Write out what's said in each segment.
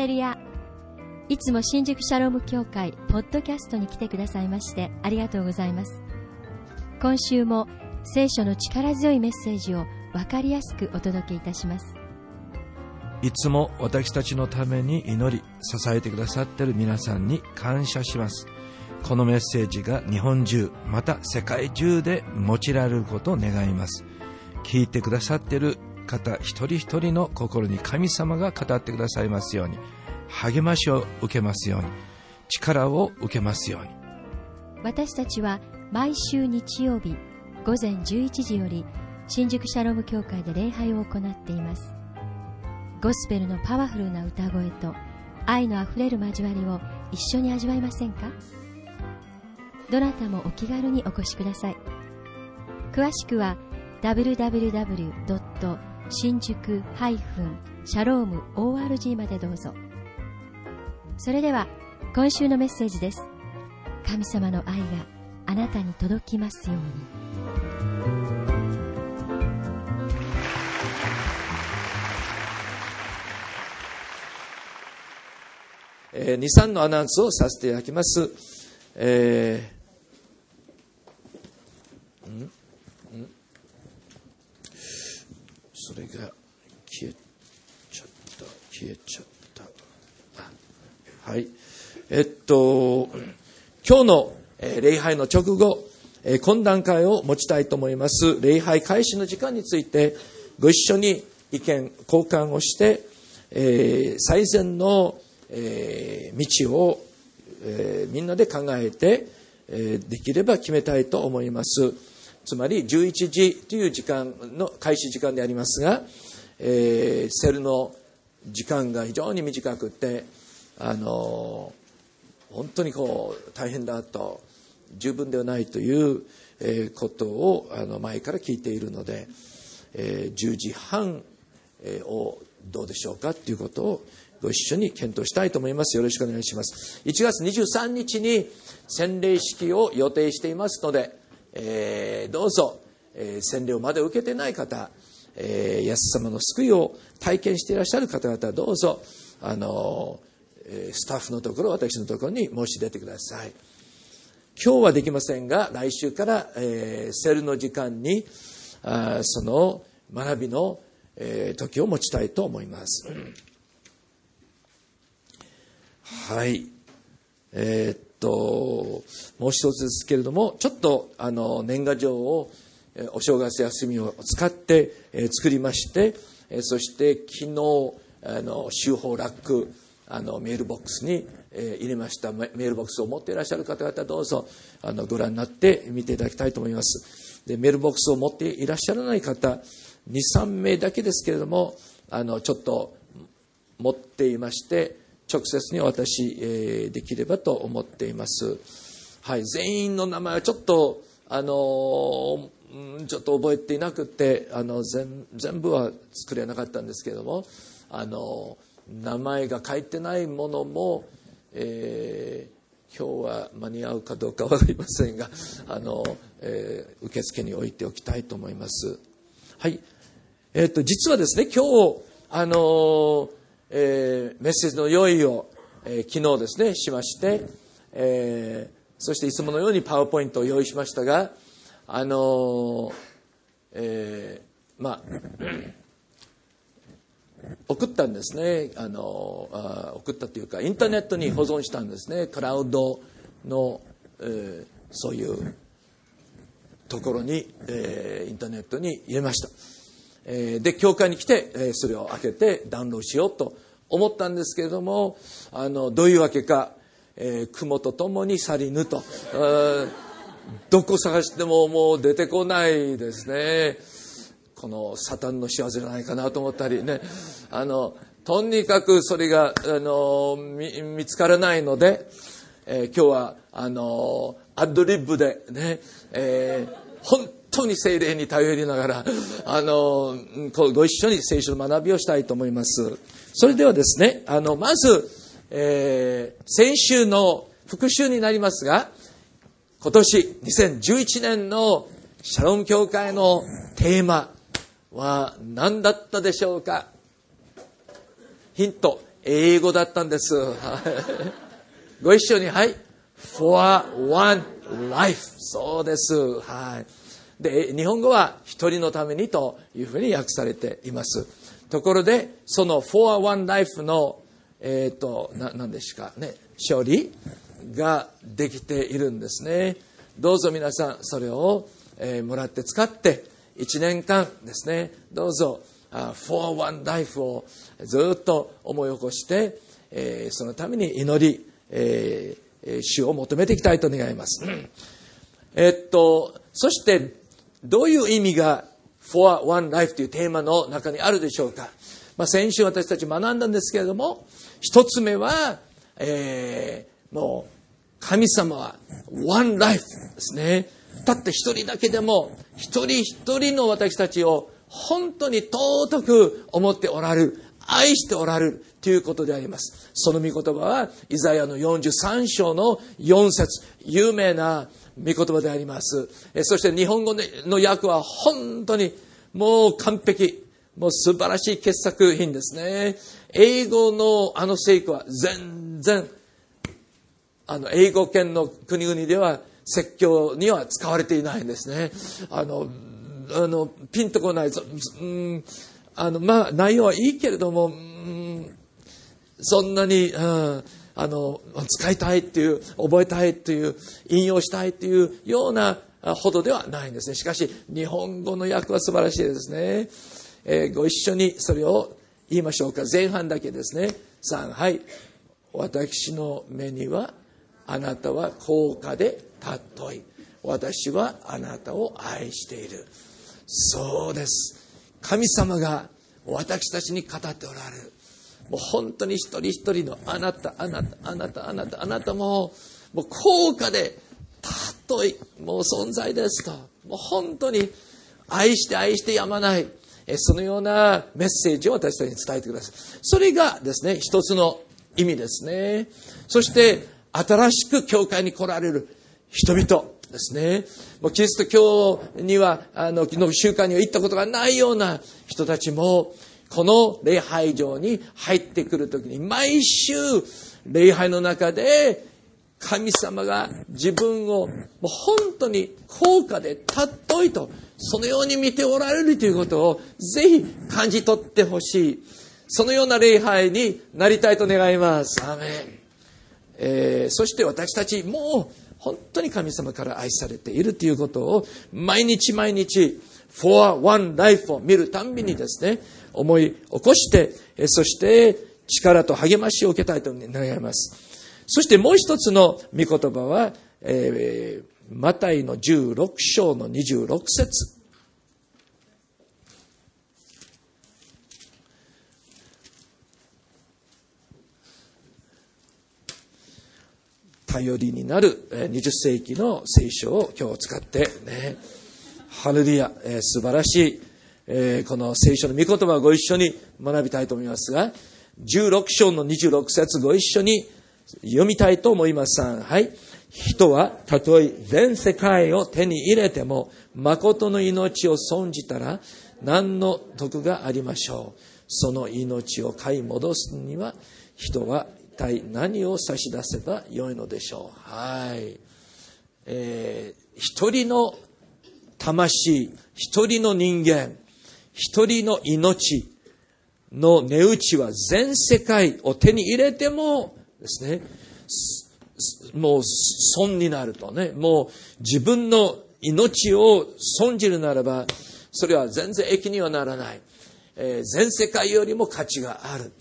レルヤいつも新宿シャローム協会ポッドキャストに来てくださいましてありがとうございます。今週も聖書の力強いメッセージを分かりやすくお届けいたします。いつも私たちのために祈り支えてくださっている皆さんに感謝します。このメッセージが日本中また世界中で用いられることを願います。聞いてくださっている方一人一人の心に神様が語ってくださいますように。励ましを受けますように。力を受けますように。私たちは毎週日曜日午前11時より新宿シャローム教会で礼拝を行っています。ゴスペルのパワフルな歌声と愛のあふれる交わりを一緒に味わいませんか？どなたもお気軽にお越しください。詳しくは www. 新宿シャローム ORG までどうぞ。それでは今週のメッセージです。神様の愛があなたに届きますように。えー、2、3のアナウンスをさせていただきます。えー、んんそれが消えちゃった、消えちゃった。はい。えっと、今日の、えー礼拝の直後、えー懇談会を持ちたいと思います。礼拝開始の時間について、ご一緒に意見交換をして、えー最善の、えー道を、えーみんなで考えて、えーできれば決めたいと思います。つまり11時という時間の開始時間でありますが、えーセルの時間が非常に短くて、あの本当にこう大変だと十分ではないというえーことをあの前から聞いているので、えー10時半をどうでしょうかということをご一緒に検討したいと思います。よろしくお願いします。1月23日に洗礼式を予定していますので、えーどうぞ、えー洗礼をまだ受けてない方、えー、イエス様の救いを体験していらっしゃる方々、どうぞ、あのえースタッフのところ、私のところに申し出てください。今日はできませんが、来週から、えーセルの時間に、あその学びの、えー時を持ちたいと思います。はい。えーと、もう一つですけれども、ちょっと、あの、年賀状を、お正月休みを使って、作りまして、そして昨日、あの、週報ラック、あの、メールボックスに、入れました。メメールボックスを持っていらっしゃる方々、どうぞ、あの、ご覧になって見ていただきたいと思います。で、メールボックスを持っていらっしゃらない方、2、3名だけですけれども、あの、ちょっと持っていまして、直接にお渡し、えーできればと思っています。はい、全員の名前はちょっと、あのーうんちょっと覚えていなくて、あの、全全部は作れなかったんですけれども、あの、名前が書いてないものも、えー今日は間に合うかどうかわかりませんが、あの、えー受付に置いておきたいと思います。はい。えっ、と、実はですね、今日、あのーえーメッセージの用意を、えー昨日ですね、しまして、えーそしていつものようにパワーポイントを用意しましたが、あのーえまあ、送ったんですね。あの、あ送ったというか、インターネットに保存したんですね。クラウドの、えーそういうところに、えーインターネットに入れました。えーで、教会に来て、えそれを開けてダウンロードしようと思ったんですけれども、あの、どういうわけか、えー雲とともに去りぬと。あーどこ探してももう出てこないですね。このサタンの仕業じゃないかなと思ったりね。あの、とにかくそれが、あの、見見つからないので、えー今日は、あの、アドリブでね、えー本当に精霊に頼りながら、あの、ご一緒に聖書の学びをしたいと思います。それではですね、あの、まず、えー先週の復習になりますが、今年2011年のシャロン教会のテーマは何だったでしょうか？ヒント、英語だったんです。ご一緒に、はい。for one life. そうです。はい。で、日本語は一人のためにというふうに訳されています。ところで、その for one life の、えっ、ー、と、な、なんですかね、処理ができているんですね。どうぞ皆さん、それを、えー、もらって使って、1年間ですね、どうぞ、for one life をずっと思い起こして、えー、そのために祈り、えー、主を求めていきたいと願います。えっと、そして、どういう意味が for one life というテーマの中にあるでしょうか？まあ、先週私たち学んだんですけれども、一つ目は、えー、もう、神様は one life ですね。たった一人だけでも、一人一人の私たちを本当に尊く思っておられる、愛しておられるということであります。その御言葉は、イザヤの43章の4節有名な御言葉であります。そして日本語の訳は本当にもう完璧。もう素晴らしい傑作品ですね。英語のあの聖句は全然、あの、英語圏の国々では説教には使われていないんですね。あの、あの、ピンとこない。うん、あの、まあ、内容はいいけれども、うん、そんなに、うん、あの、使いたいっていう、覚えたいっていう、引用したいっていうようなほどではないんですね。しかし、日本語の訳は素晴らしいですね。えー、ご一緒にそれを言いましょうか。前半だけですね。3、はい。私の目には、あなたは高価で尊い。私はあなたを愛している。そうです。神様が私たちに語っておられる。もう本当に一人一人のあなた、あなた、あなた、あなた、あなたも、もう高価で尊い、もう存在ですと。もう本当に愛して愛してやまない。そのようなメッセージを私たちに伝えてください。それがですね、一つの意味ですね。そして、新しく教会に来られる人々。ですね。もうキリスト教には、あの、の習慣には行ったことがないような人たちも、この礼拝場に入ってくるときに、毎週、礼拝の中で、神様が自分を、もう本当に高価で尊いと、そのように見ておられるということを、ぜひ感じ取ってほしい。そのような礼拝になりたいと願います。アメン。えー、そして私たちもう本当に神様から愛されているということを毎日毎日 for one life を見るたんびにですね、思い起こして、そして力と励ましを受けたいと願います。そしてもう一つの御言葉は、えー、マタイの16章の26節頼りになる20世紀の聖書を今日使ってね、ハレルヤ、えー、素晴らしい、えー、この聖書の御言葉をご一緒に学びたいと思いますが、16章の26節ご一緒に読みたいと思います。はい。人はたとえ全世界を手に入れても誠の命を損じたら何の得がありましょう。その命を買い戻すには人は一体何を差し出せばよいのでしょう。はい。えー、一人の魂、一人の人間、一人の命の値打ちは全世界を手に入れてもですね、もう損になるとね、もう自分の命を損じるならば、それは全然益にはならない。えー、全世界よりも価値がある。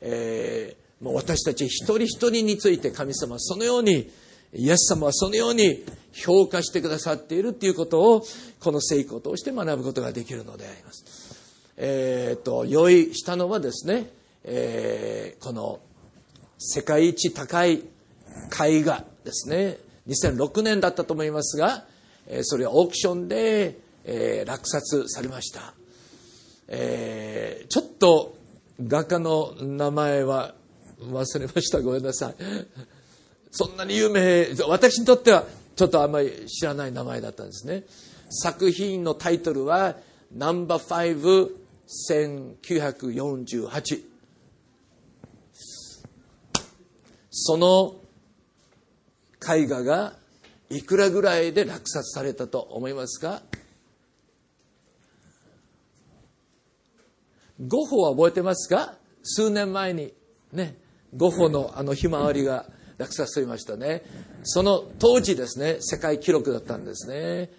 えーもう私たち一人一人について神様はそのように、イエス様はそのように評価してくださっているということを、この聖句を通して学ぶことができるのであります。え、ー、と、用意したのはですね、えー、この世界一高い絵画ですね。2006年だったと思いますが、えそれはオークションで、えー、落札されました。えー、ちょっと画家の名前は忘れました。ごめんなさい。そんなに有名、私にとってはちょっとあんまり知らない名前だったんですね。作品のタイトルは、ナンバー5、1948。その絵画がいくらぐらいで落札されたと思いますか？ゴッホは覚えてますか？数年前にねゴッホのあのひまわりが落札されましたね。その当時ですね世界記録だったんですね。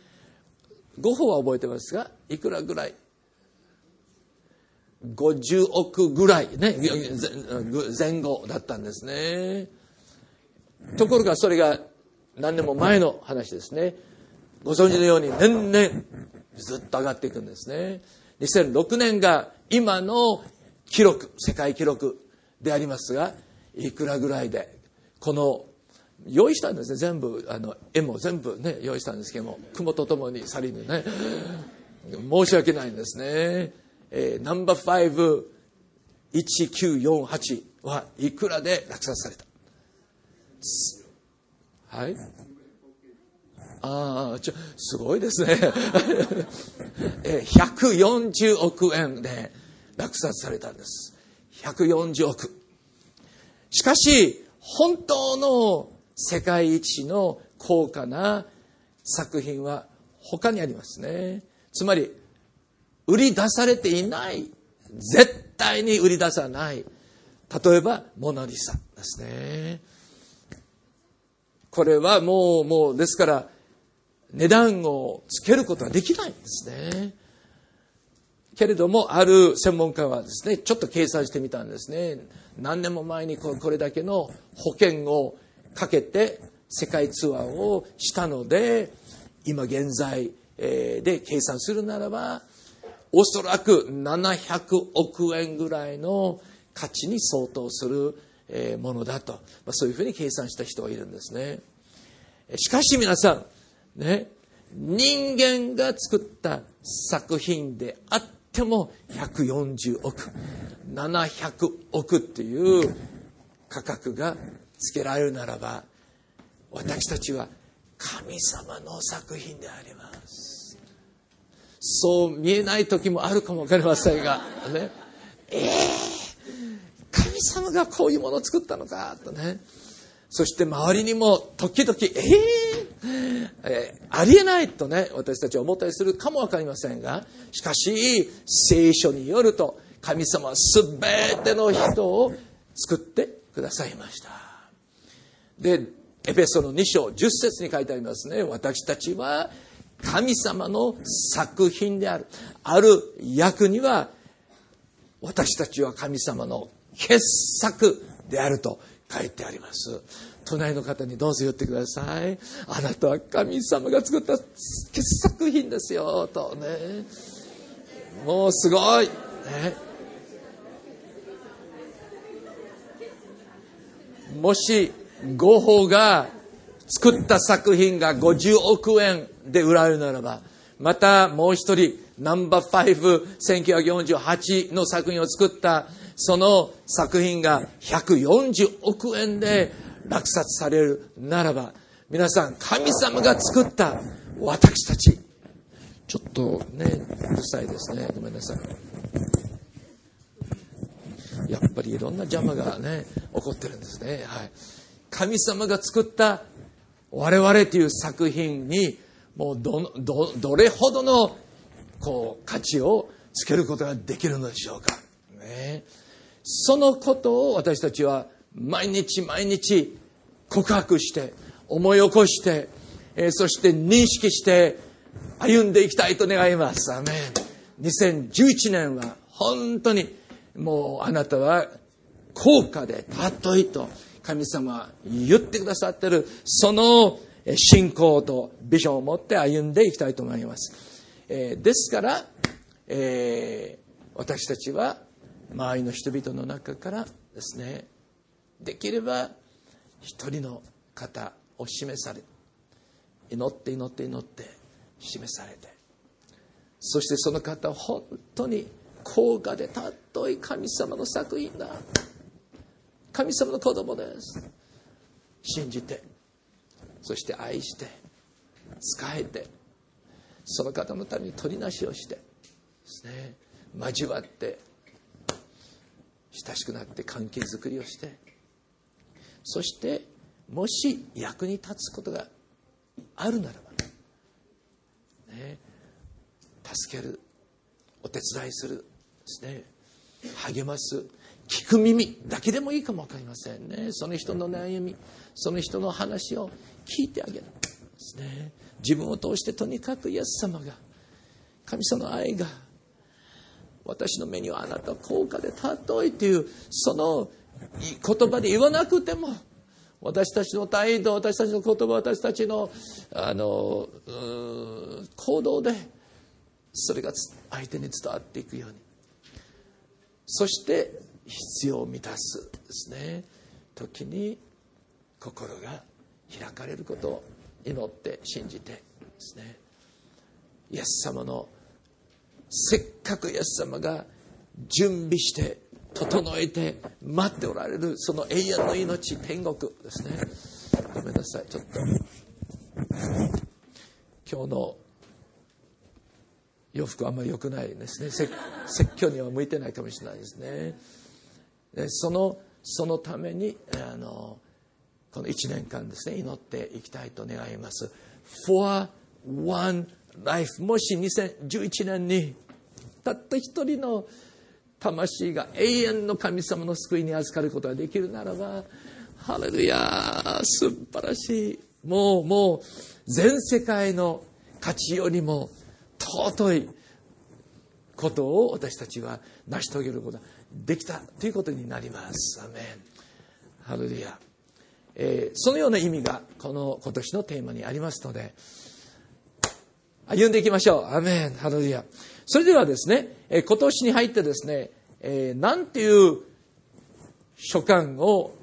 ゴッホは覚えてますか？いくらぐらい？50億ぐらいね。前後だったんですね。ところがそれが何年も前の話ですね。ご存知のように年々ずっと上がっていくんですね。2006年が今の記録世界記録でありますがいくらぐらいでこの用意したんですね。全部あの絵も全部ね用意したんですけども雲とともに去りにね。申し訳ないんですね、えー、ナンバー51948はいくらで落札された？はいああ、ちょ、すごいですね。え140億円で落札されたんです。140億。しかし、本当の世界一の高価な作品は他にありますね。つまり、売り出されていない。絶対に売り出さない。例えば、モナリサですね。これはもう、もう、ですから、値段をつけることはできないんですね。けれども、ある専門家はですね、ちょっと計算してみたんですね。何年も前にこれだけの保険をかけて世界ツアーをしたので、今現在で計算するならば、おそらく700億円ぐらいの価値に相当するものだと、そういうふうに計算した人がいるんですね。しかし皆さん、ね、人間が作った作品であっても140億、700億っていう価格がつけられるならば、私たちは神様の作品であります。そう見えない時もあるかもわかりませんが、ね。ええー、神様がこういうものを作ったのか、とね。そして周りにも時々、えー、えー、ありえないとね、私たちは思ったりするかもわかりませんが、しかし、聖書によると、神様は全ての人を作ってくださいました。で、エペソの2章10節に書いてありますね。私たちは神様の作品である。ある役には、私たちは神様の傑作であると書いてあります。隣の方にどうぞ言ってください。あなたは神様が作った傑作品ですよ、とね。もうすごい。ね。もし、ゴッホが作った作品が50億円で売られるならば、またもう一人、ナンバー5、1948の作品を作ったその作品が140億円で落札されるならば、皆さん、神様が作った私たち、ちょっとね、うるさいですね。ごめんなさい。やっぱりいろんな邪魔がね、起こってるんですね。はい。神様が作った我々という作品に、もうど、ど、どれほどの、こう、価値をつけることができるのでしょうか。ね。そのことを私たちは毎日毎日告白して思い起こして、えー、そして認識して歩んでいきたいと願います。アメン。2011年は本当にもうあなたは高価で尊いと神様言ってくださってるその信仰とビジョンを持って歩んでいきたいと思います。えー、ですから、えー、私たちは周りの人々の中からですねできれば一人の方を示され祈って祈って祈って示されてそしてその方は本当に高価で尊い神様の作品だ神様の子供です。信じてそして愛して仕えてその方のために取りなしをしてですね交わって親しくなって関係づくりをしてそしてもし役に立つことがあるならば、ね、助けるお手伝いするですね励ます聞く耳だけでもいいかも分かりませんね。その人の悩みその人の話を聞いてあげるですね。自分を通してとにかくイエス様が神様の愛が私の目にはあなたは高価で尊いというその言葉で言わなくても私たちの態度私たちの言葉私たちのあの行動でそれが相手に伝わっていくように。そして必要を満たすですね。時に心が開かれることを祈って信じてですね。イエス様のせっかくイエス様が準備して整えて待っておられるその永遠の命天国ですね。ごめんなさい。ちょっと今日の洋服あんまり良くないですね。説教には向いてないかもしれないですね。そのそのためにあのこの1年間ですね祈っていきたいと願います。For one life もし2011年にたった一人の魂が永遠の神様の救いに預かることができるならばハレルヤ素晴らしい。もうもう全世界の価値よりも尊いことを私たちは成し遂げることができたということになります。アメンハレルヤ、えー、そのような意味がこの今年のテーマにありますので歩んでいきましょう。アメンハレルヤそれではですね、えー、今年に入ってですね、えー、なんていう書簡を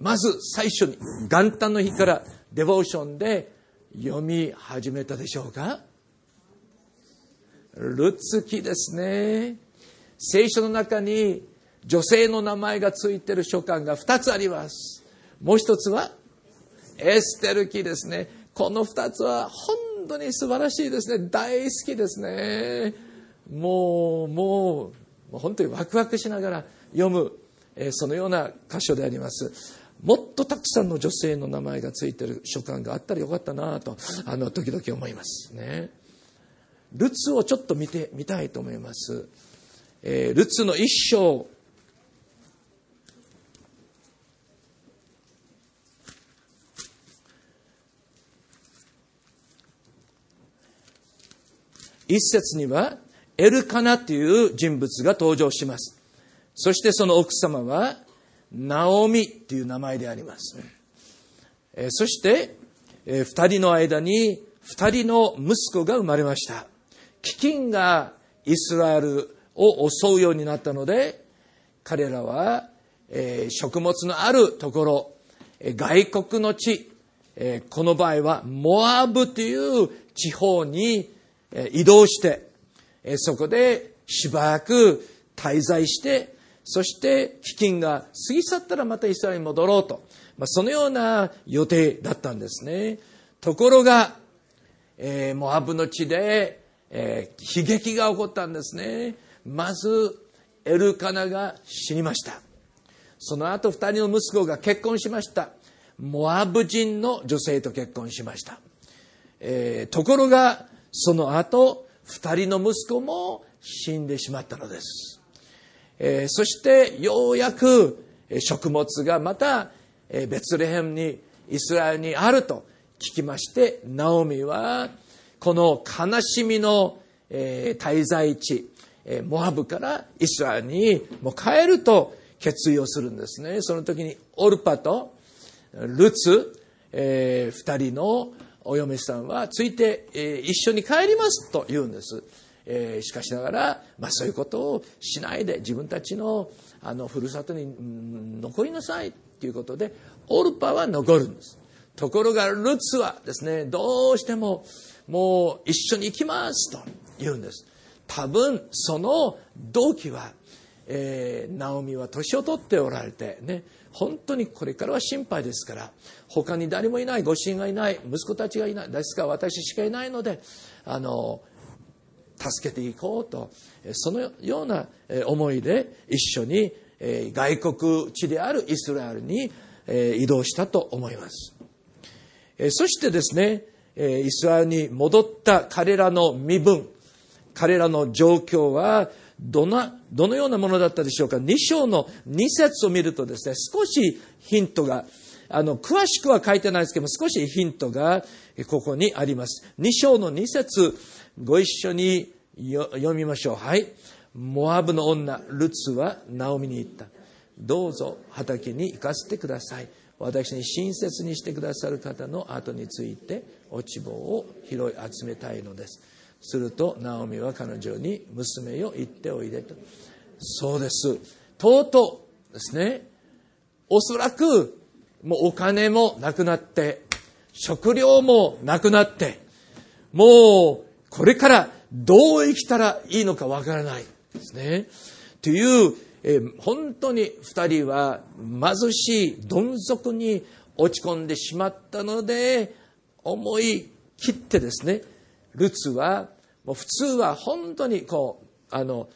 まず最初に元旦の日からデボーションで読み始めたでしょうかルツキですね。聖書の中に女性の名前がついている書簡が2つあります。もう一つはエステル記ですね。この2つは本当に素晴らしいですね。大好きですね。もう、もう、本当にワクワクしながら読む、えそのような箇所であります。もっとたくさんの女性の名前がついてる書簡があったらよかったなと、あの、時々思いますね。ルツをちょっと見てみたいと思います。えー、ルツの一章。一節には、エルカナという人物が登場します。そしてその奥様は、ナオミという名前であります。えー、そして、えー、二人の間に二人の息子が生まれました。飢饉がイスラエルを襲うようになったので、彼らは、えー、食物のあるところえ、外国の地、えー、この場合はモアブという地方に、えー、移動して、えー、そこでしばらく滞在して、そして飢饉が過ぎ去ったらまたイスラエルに戻ろうと、まあ、そのような予定だったんですね。ところが、えー、モアブの地でえー、悲劇が起こったんですね。まず、エルカナが死にました。その後、二人の息子が結婚しました。モアブ人の女性と結婚しました。えー、ところが、その後、二人の息子も死んでしまったのです。えー、そして、ようやく食物がまた、ベツレヘムに、イスラエルにあると聞きまして、ナオミは、この悲しみの、滞在地、え、モアブからイスラエルにもう帰ると決意をするんですね。その時にオルパとルツ、えー、二人のお嫁さんはついて、えー、一緒に帰りますと言うんです。えー、しかしながら、まあ、そういうことをしないで自分たちのあのふるさとに残りなさいということでオルパは残るんです。ところがルツはですねどうしてももう一緒に行きますと言うんです。多分その動機は、えー、ナオミは年を取っておられてね、本当にこれからは心配ですから、他に誰もいない、ご主人がいない、息子たちがいない、ですから私しかいないので、あの、助けていこうと、そのような思いで一緒に外国地であるイスラエルに移動したと思います。そしてですね、イスラエルに戻った彼らの身分、彼らの状況は、どな、どのようなものだったでしょうか？2章の2節を見るとですね、少しヒントが、あの、詳しくは書いてないですけども、少しヒントがここにあります。2章の2節ご一緒に読みましょう。はい。モアブの女、ルツはナオミに言った。どうぞ畑に行かせてください。私に親切にしてくださる方の後について落ち棒を拾い集めたいのです。すると、ナオミは彼女に娘よ行っておいでと。そうです。とうとうですね。おそらく、もうお金もなくなって、食料もなくなって、もうこれからどう生きたらいいのかわからないですね。という、え本当に二人は貧しいどん底に落ち込んでしまったので、思い切ってですね、ルツは、もう普通は本当にこう、あの、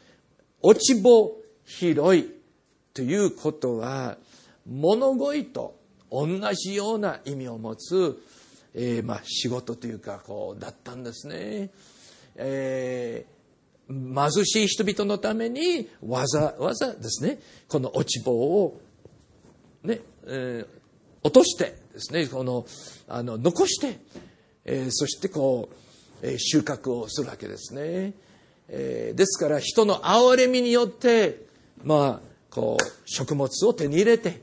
落ち棒広いということは、物乞いと同じような意味を持つ、えー、まあ仕事というか、こう、だったんですね。えー、貧しい人々のためにわざわざですね、この落ち棒を、ね、えー、落としてですね、この、あの、残して、えー、そしてこう、収穫をするわけですね。ですから人の憐れみによって、まあ、こう、食物を手に入れて、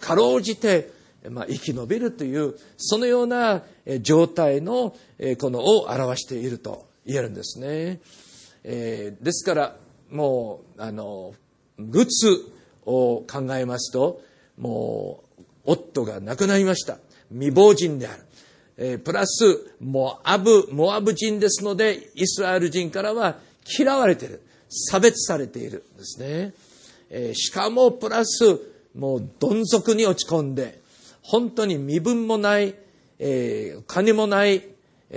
かろうじて、まあ、生き延びるという、そのような状態の、この、を表していると言えるんですね。えー、ですから、もう、あの、ルツを考えますと、もう、夫が亡くなりました。未亡人である。え、プラス、モアブ、モアブ人ですので、イスラエル人からは嫌われている。差別されているんですね。え、しかも、プラス、もう、どん底に落ち込んで、本当に身分もない、え、金もない、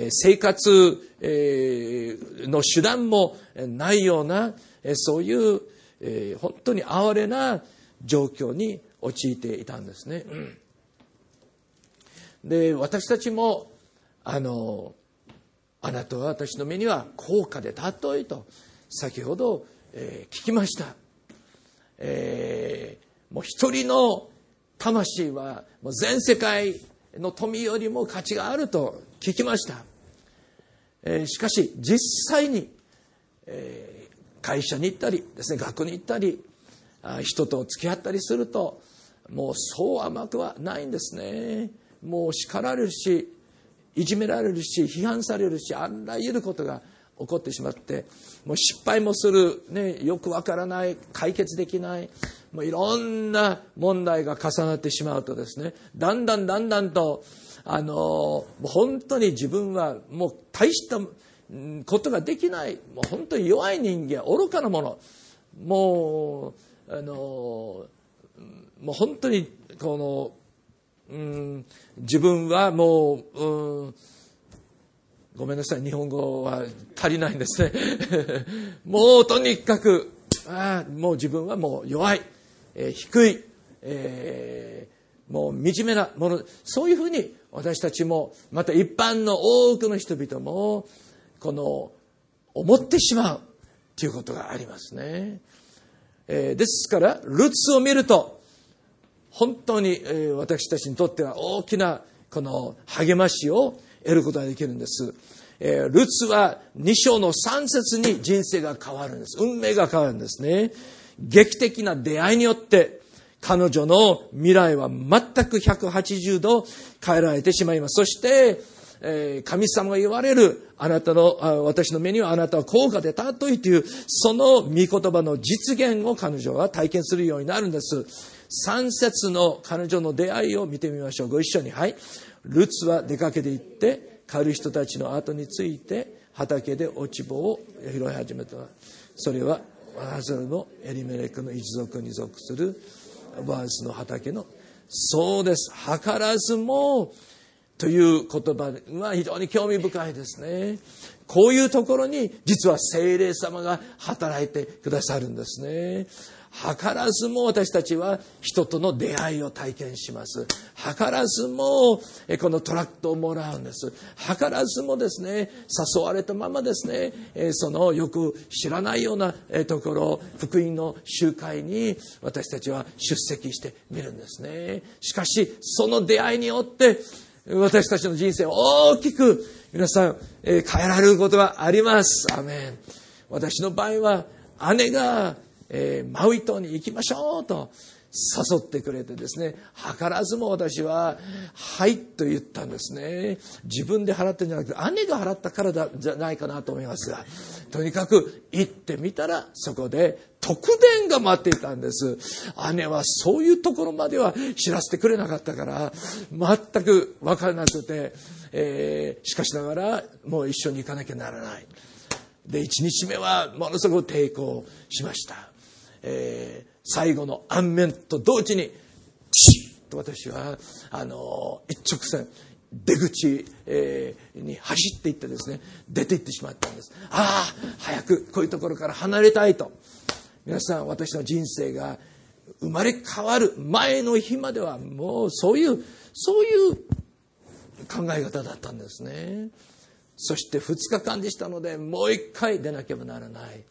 生活の手段もないような、そういう本当に哀れな状況に陥っていたんですね。で、私たちも、あの、あなたは私の目には高価で尊いと、先ほど、えー、聞きました。えー、もう一人の魂はもう全世界の富よりも価値があると聞きました。えー、しかし、実際に、えー、会社に行ったりですね、学に行ったり、あ人と付き合ったりすると、もうそう甘くはないんですね。もう叱られるし、いじめられるし、批判されるし、あらゆることが起こってしまって、もう失敗もする、ね、よくわからない、解決できない、もういろんな問題が重なってしまうとですね、だんだんだんだんと、あの、本当に自分はもう大したことができない、もう本当に弱い人間、愚かなもの、もう、あの、もう本当にこの、うん、自分はもう、うん、ごめんなさい、日本語は足りないんですね。もうとにかく、あもう自分はもう弱い、えー、低い、えー、もう惨めなもの、そういうふうに私たちも、また一般の多くの人々も、この、思ってしまうということがありますね。えー、ですから、ルツを見ると、本当に、私たちにとっては大きな、この励ましを得ることができるんです。えー、ルツは2章の3節に人生が変わるんです。運命が変わるんですね。劇的な出会いによって、彼女の未来は全く180度変えられてしまいます。そして、え神様が言われる、あなたの、私の目にはあなたは高価で尊いという、その御言葉の実現を彼女は体験するようになるんです。三節の彼女の出会いを見てみましょう。ご一緒に。はい。ルツは出かけて行って、狩る人たちの後について、畑で落ち棒を拾い始めた。それは、ワーザルのエリメレクの一族に属するバースの畑の、そうです。図らずも、という言葉は非常に興味深いですね。こういうところに実は精霊様が働いてくださるんですね。図らずも私たちは人との出会いを体験します。図らずもこのトラックをもらうんです。図らずもですね、誘われたままですね、そのよく知らないようなところ、福音の集会に私たちは出席してみるんですね。しかし、その出会いによって私たちの人生を大きく皆さん、変えられることがあります。アメン。私の場合は姉がえー、マウイ島に行きましょうと誘ってくれてですね、図らずも私は、はいと言ったんですね。自分で払ってんじゃなくて、姉が払ったからだじゃないかなと思いますが、とにかく行ってみたら、そこで特典が待っていたんです。姉はそういうところまでは知らせてくれなかったから、全く分からなくて、えー、しかしながら、もう一緒に行かなきゃならない。で、1日目はものすごく抵抗しました。えー、最後の安面と同時に、チッと私は、あの、一直線、出口、えー、に走っていってですね、出て行ってしまったんです。ああ、早くこういうところから離れたいと。皆さん、私の人生が生まれ変わる前の日までは、もうそういう、そういう考え方だったんですね。そして2日間でしたので、もう一回出なければならない。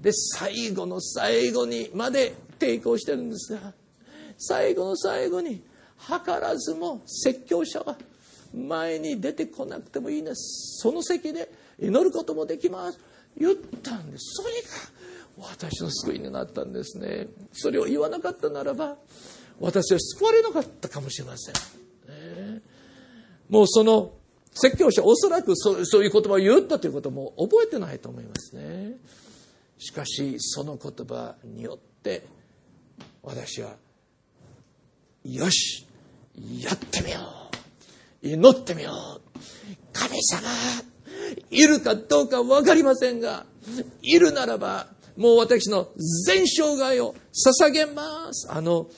で最後の最後にまで抵抗してるんですが最後の最後に図らずも説教者は前に出てこなくてもいいんですその席で祈ることもできます言ったんです。それが私の救いになったんですね。それを言わなかったならば私は救われなかったかもしれません、ね、もうその説教者おそらくそうそういう言葉を言ったということも覚えてないと思いますね。しかしその言葉によって私はよしやってみよう。祈ってみよう。神様いるかどうか分かりませんがいるならばもう私の全生涯を捧げます。あの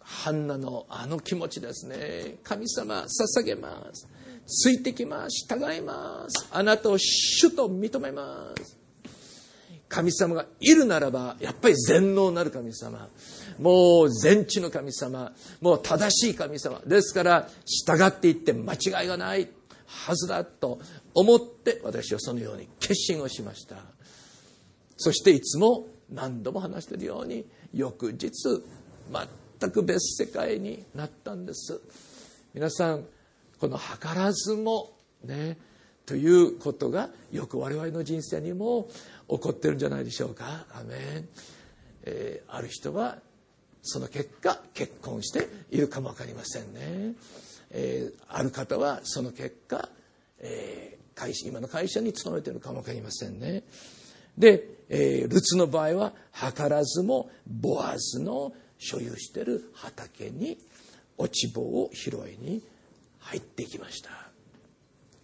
ハンナのあの気持ちですね。神様捧げます。ついてきます。従います。あなたを主と認めます。神様がいるならば、やっぱり全能なる神様。もう全知の神様。もう正しい神様。ですから、従っていって間違いがないはずだと思って私はそのように決心をしました。そしていつも何度も話しているように、翌日、全く別世界になったんです。皆さん、この図らずもね、ということがよく我々の人生にも起こってるんじゃないでしょうか。アメンえー、ある人はその結果結婚しているかも分かりませんね。えー、ある方はその結果、えー、会社今の会社に勤めているかも分かりませんね。で、えー、ルツの場合は図らずもボアズの所有している畑に落ち棒を拾いに入ってきました。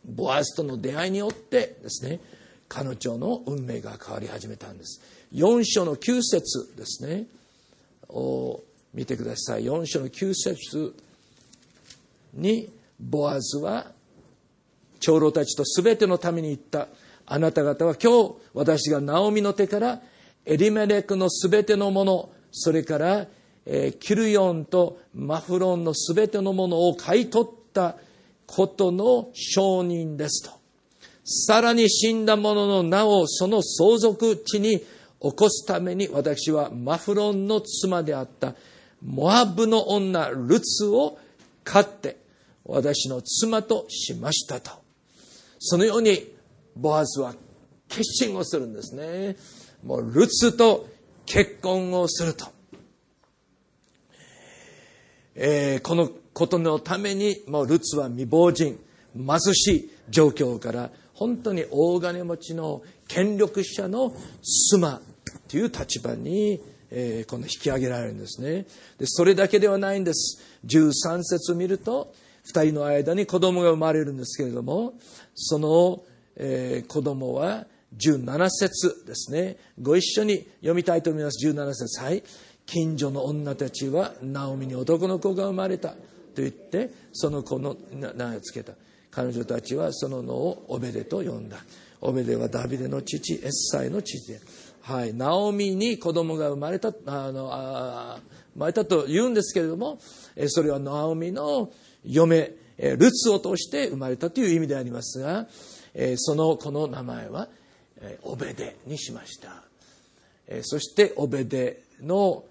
ボアズとの出会いによってですね彼女の運命が変わり始めたんです。4章の9節ですね。を見てください。4章の9節にボアズは長老たちと全てのために言った。あなた方は今日私がナオミの手からエリメレクの全てのものそれから、え、キルヨンとマフロンの全てのものを買い取った。ことの証人ですと。さらに死んだ者の名をその相続地に起こすために私はマフロンの妻であったモアブの女ルツを飼って私の妻としましたと。そのようにボアズは決心をするんですね。もうルツと結婚をすると。えー、このことのためにもうルツは未亡人貧しい状況から本当に大金持ちの権力者の妻という立場に、えー、この引き上げられるんですね。でそれだけではないんです。13節を見ると2人の間に子供が生まれるんですけれどもその、えー、子供は17節ですね。ご一緒に読みたいと思います。17節。はい。近所の女たちはナオミに男の子が生まれた。と言って、その子の名を付けた。彼女たちはそののをオベデと呼んだ。オベデはダビデの父、エッサイの父で。はい。ナオミに子供が生まれた、あの、あ生まれたと言うんですけれども、それはナオミの嫁、ルツを通して生まれたという意味でありますが、その子の名前は、オベデにしました。そしてオベデの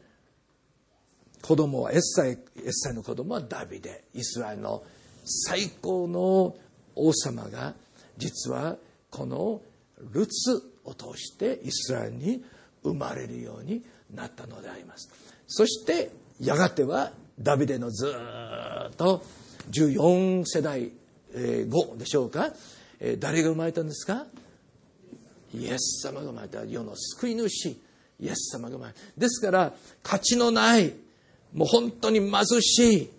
子供はエッサイ、エッサイの子供はダビデ。イスラエルの最高の王様が実はこのルツを通してイスラエルに生まれるようになったのであります。そしてやがてはダビデのずっと14世代後でしょうか誰が生まれたんですか？イエス様が生まれた世の救い主イエス様が生まれたですから価値のないもう本当に貧しい、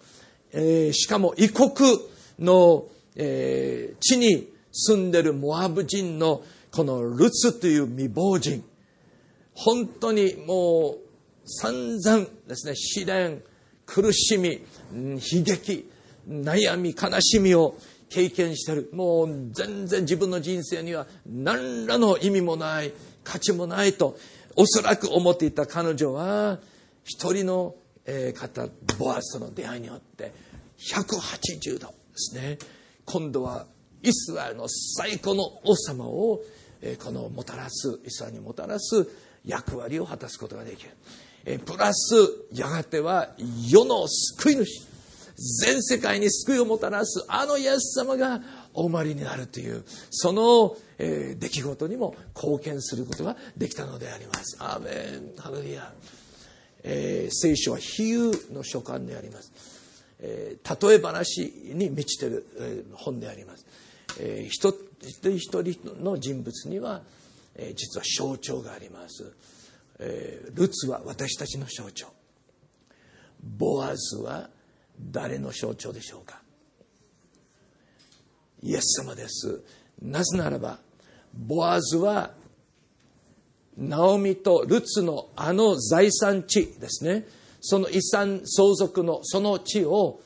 えー、しかも異国の、えー、地に住んでるモアブ人のこのルツという未亡人。本当にもう散々ですね試練苦しみ悲劇悩み悲しみを経験してる。もう全然自分の人生には何らの意味もない価値もないとおそらく思っていた彼女は一人の方ボアスとの出会いによって180度ですね。今度はイスラエルの最高の王様をこのもたらすイスラエルにもたらす役割を果たすことができる。プラスやがては世の救い主全世界に救いをもたらすあのイエス様がお生まれになるというその、え、出来事にも貢献することができたのであります。アーメン。ハレルヤ、えー、聖書は比喩の書簡であります。えー、例え話に満ちてる、えー、本であります。えー、一人一人の人物には、えー、実は象徴があります。えー、ルツは私たちの象徴。ボアズは誰の象徴でしょうかイエス様ですなぜならばボアズはナオミとルツのあの財産地ですねその遺産相続のその地を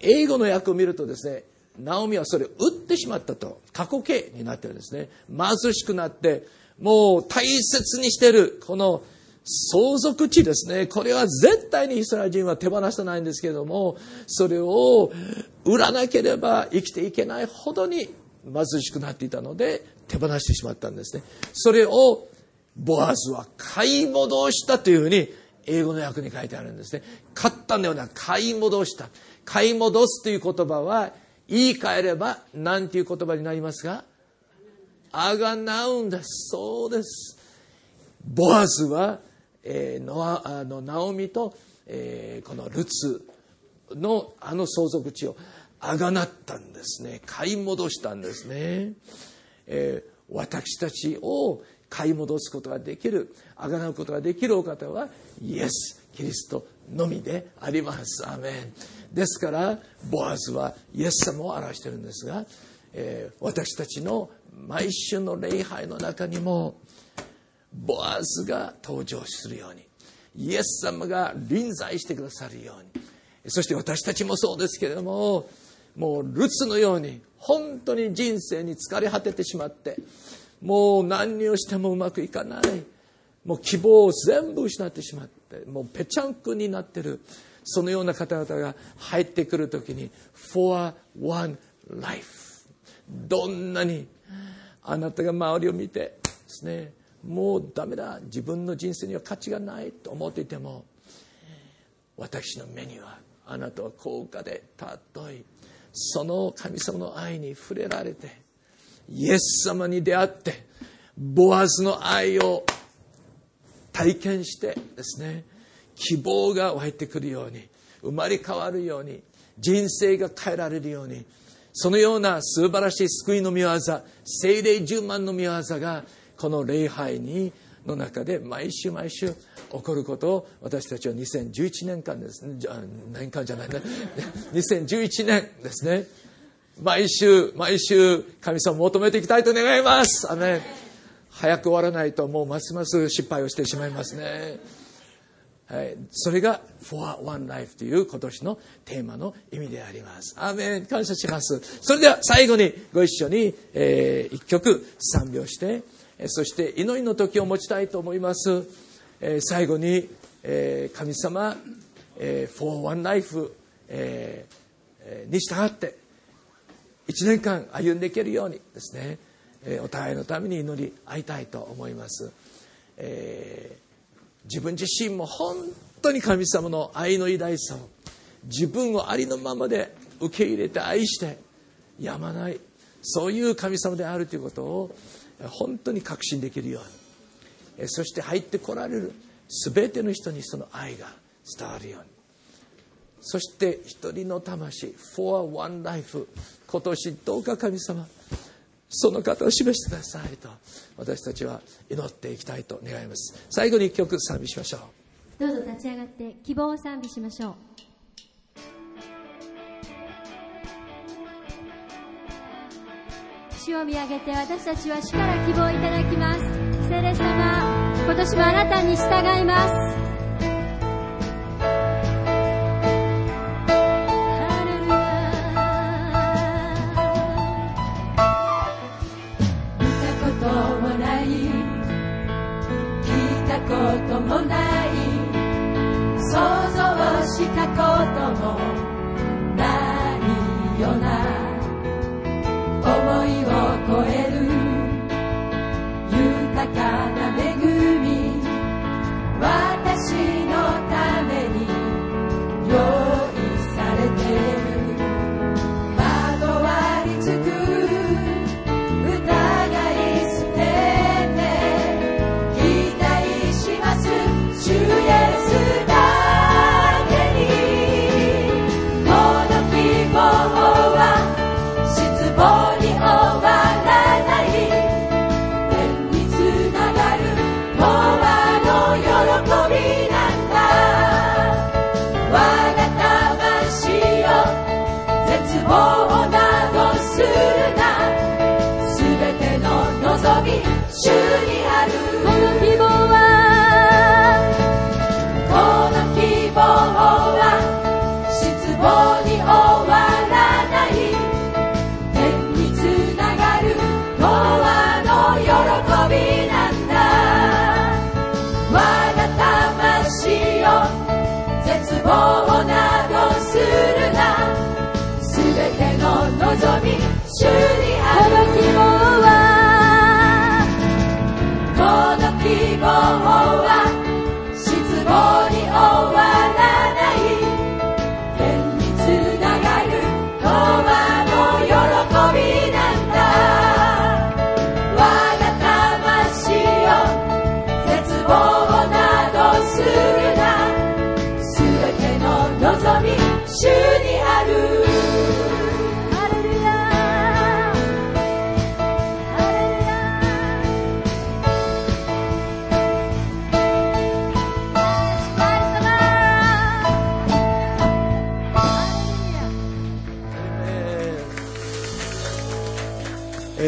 英語の訳を見るとですねナオミはそれを売ってしまったと過去形になってるんですね貧しくなってもう大切にしてるこの相続地ですね。これは絶対にイスラエル人は手放さないんですけれども、それを売らなければ生きていけないほどに貧しくなっていたので、手放してしまったんですね。それをボアズは買い戻したというふうに英語の訳に書いてあるんですね。買ったんではなく買い戻した。買い戻すという言葉は言い換えれば何ていう言葉になりますか？あがなうんです。そうです。ボアズはえー、ノアあのナオミと、えー、このルツのあの相続地をあがなったんですね買い戻したんですね、えー、私たちを買い戻すことができるあがなうことができるお方はイエスキリストのみであります。アメン。ですからボアズはイエス様を表しているんですが、えー、私たちの毎週の礼拝の中にもボアズが登場するようにイエス様が臨在してくださるようにそして私たちもそうですけれどももうルツのように本当に人生に疲れ果ててしまってもう何をしてもうまくいかない。もう希望を全部失ってしまってもうぺちゃんくになってるそのような方々が入ってくる時に「for one life」どんなにあなたが周りを見てですねもうダメだ。自分の人生には価値がないと思っていても私の目にはあなたは高価で尊い。その神様の愛に触れられてイエス様に出会ってボアズの愛を体験してですね希望が湧いてくるように生まれ変わるように人生が変えられるようにそのような素晴らしい救いの御業精霊十万の御業がこの礼拝にの中で毎週毎週起こることを私たちは2011年間ですね年間じゃないね2011年ですね毎週毎週神様を求めていきたいと願いますアメ早く終わらないともうますます失敗をしてしまいますねはいそれが For One Life という今年のテーマの意味であります。アーメン感謝します。それでは最後にご一緒に、えー一曲賛美をして、えそして祈りの時を持ちたいと思います。えー最後に、えー神様、えー For One Life、えーえーに従って1年間歩んでいけるようにですね、えお互いのために祈り会いたいと思います、えー自分自身も本当に神様の愛の偉大さを自分をありのままで受け入れて愛してやまないそういう神様であるということを本当に確信できるようにそして入ってこられる全ての人にその愛が伝わるようにそして一人の魂 for one life 今年どうか神様その方を示してくださいと。私たちは祈っていきたいと願います。最後に一曲賛美しましょう。どうぞ立ち上がって希望を賛美しましょう。主を見上げて私たちは主から希望をいただきます。聖霊様今年もあなたに従います。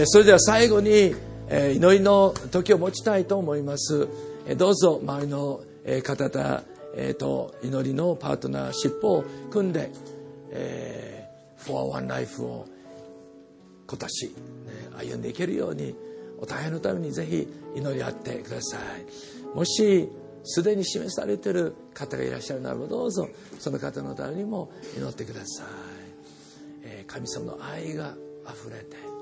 それでは最後に、祈りの時を持ちたいと思います、どうぞ周りの方々、と祈りのパートナーシップを組んで、えー、For One Life を今年、歩んでいけるようにお互いのためにぜひ祈り合ってください。もしすでに示されている方がいらっしゃるならばどうぞその方のためにも祈ってください、神様の愛があふれて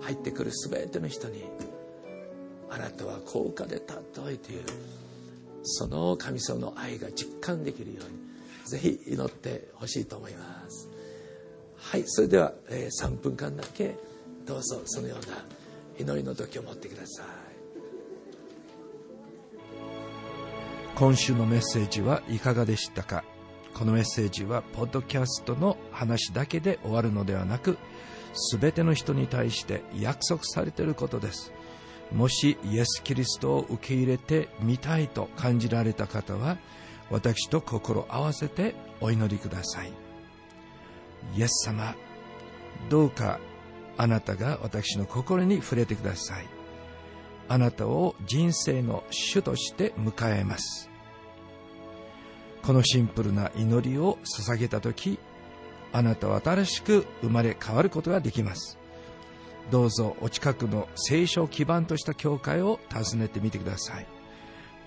入ってくる全ての人にあなたは高価で尊いというその神様の愛が実感できるようにぜひ祈ってほしいと思います。はいそれでは、えー3分間だけどうぞそのような祈りの時を持ってください。今週のメッセージはいかがでしたか？このメッセージはポッドキャストの話だけで終わるのではなく全ての人に対して約束されていることです。もしイエス・キリストを受け入れてみたいと感じられた方は私と心合わせてお祈りください。イエス様どうかあなたが私の心に触れてください。あなたを人生の主として迎えます。このシンプルな祈りを捧げた時あなたは新しく生まれ変わることができます。どうぞお近くの聖書を基盤とした教会を訪ねてみてください。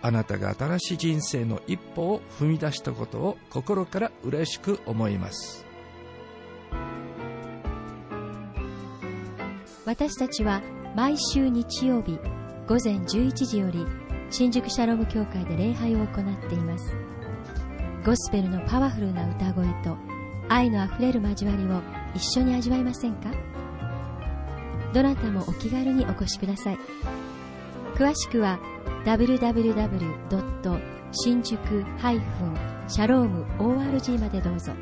あなたが新しい人生の一歩を踏み出したことを心から嬉しく思います。私たちは毎週日曜日午前11時より新宿シャローム教会で礼拝を行っています。ゴスペルのパワフルな歌声と愛のあふれる交わりを一緒に味わいませんか？どなたもお気軽にお越しください。詳しくは www. 新宿 -shalom.org までどうぞ。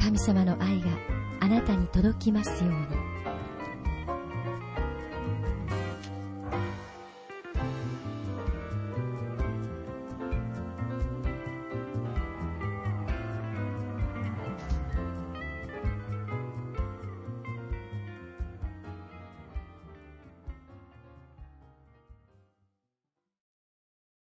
神様の愛があなたに届きますように。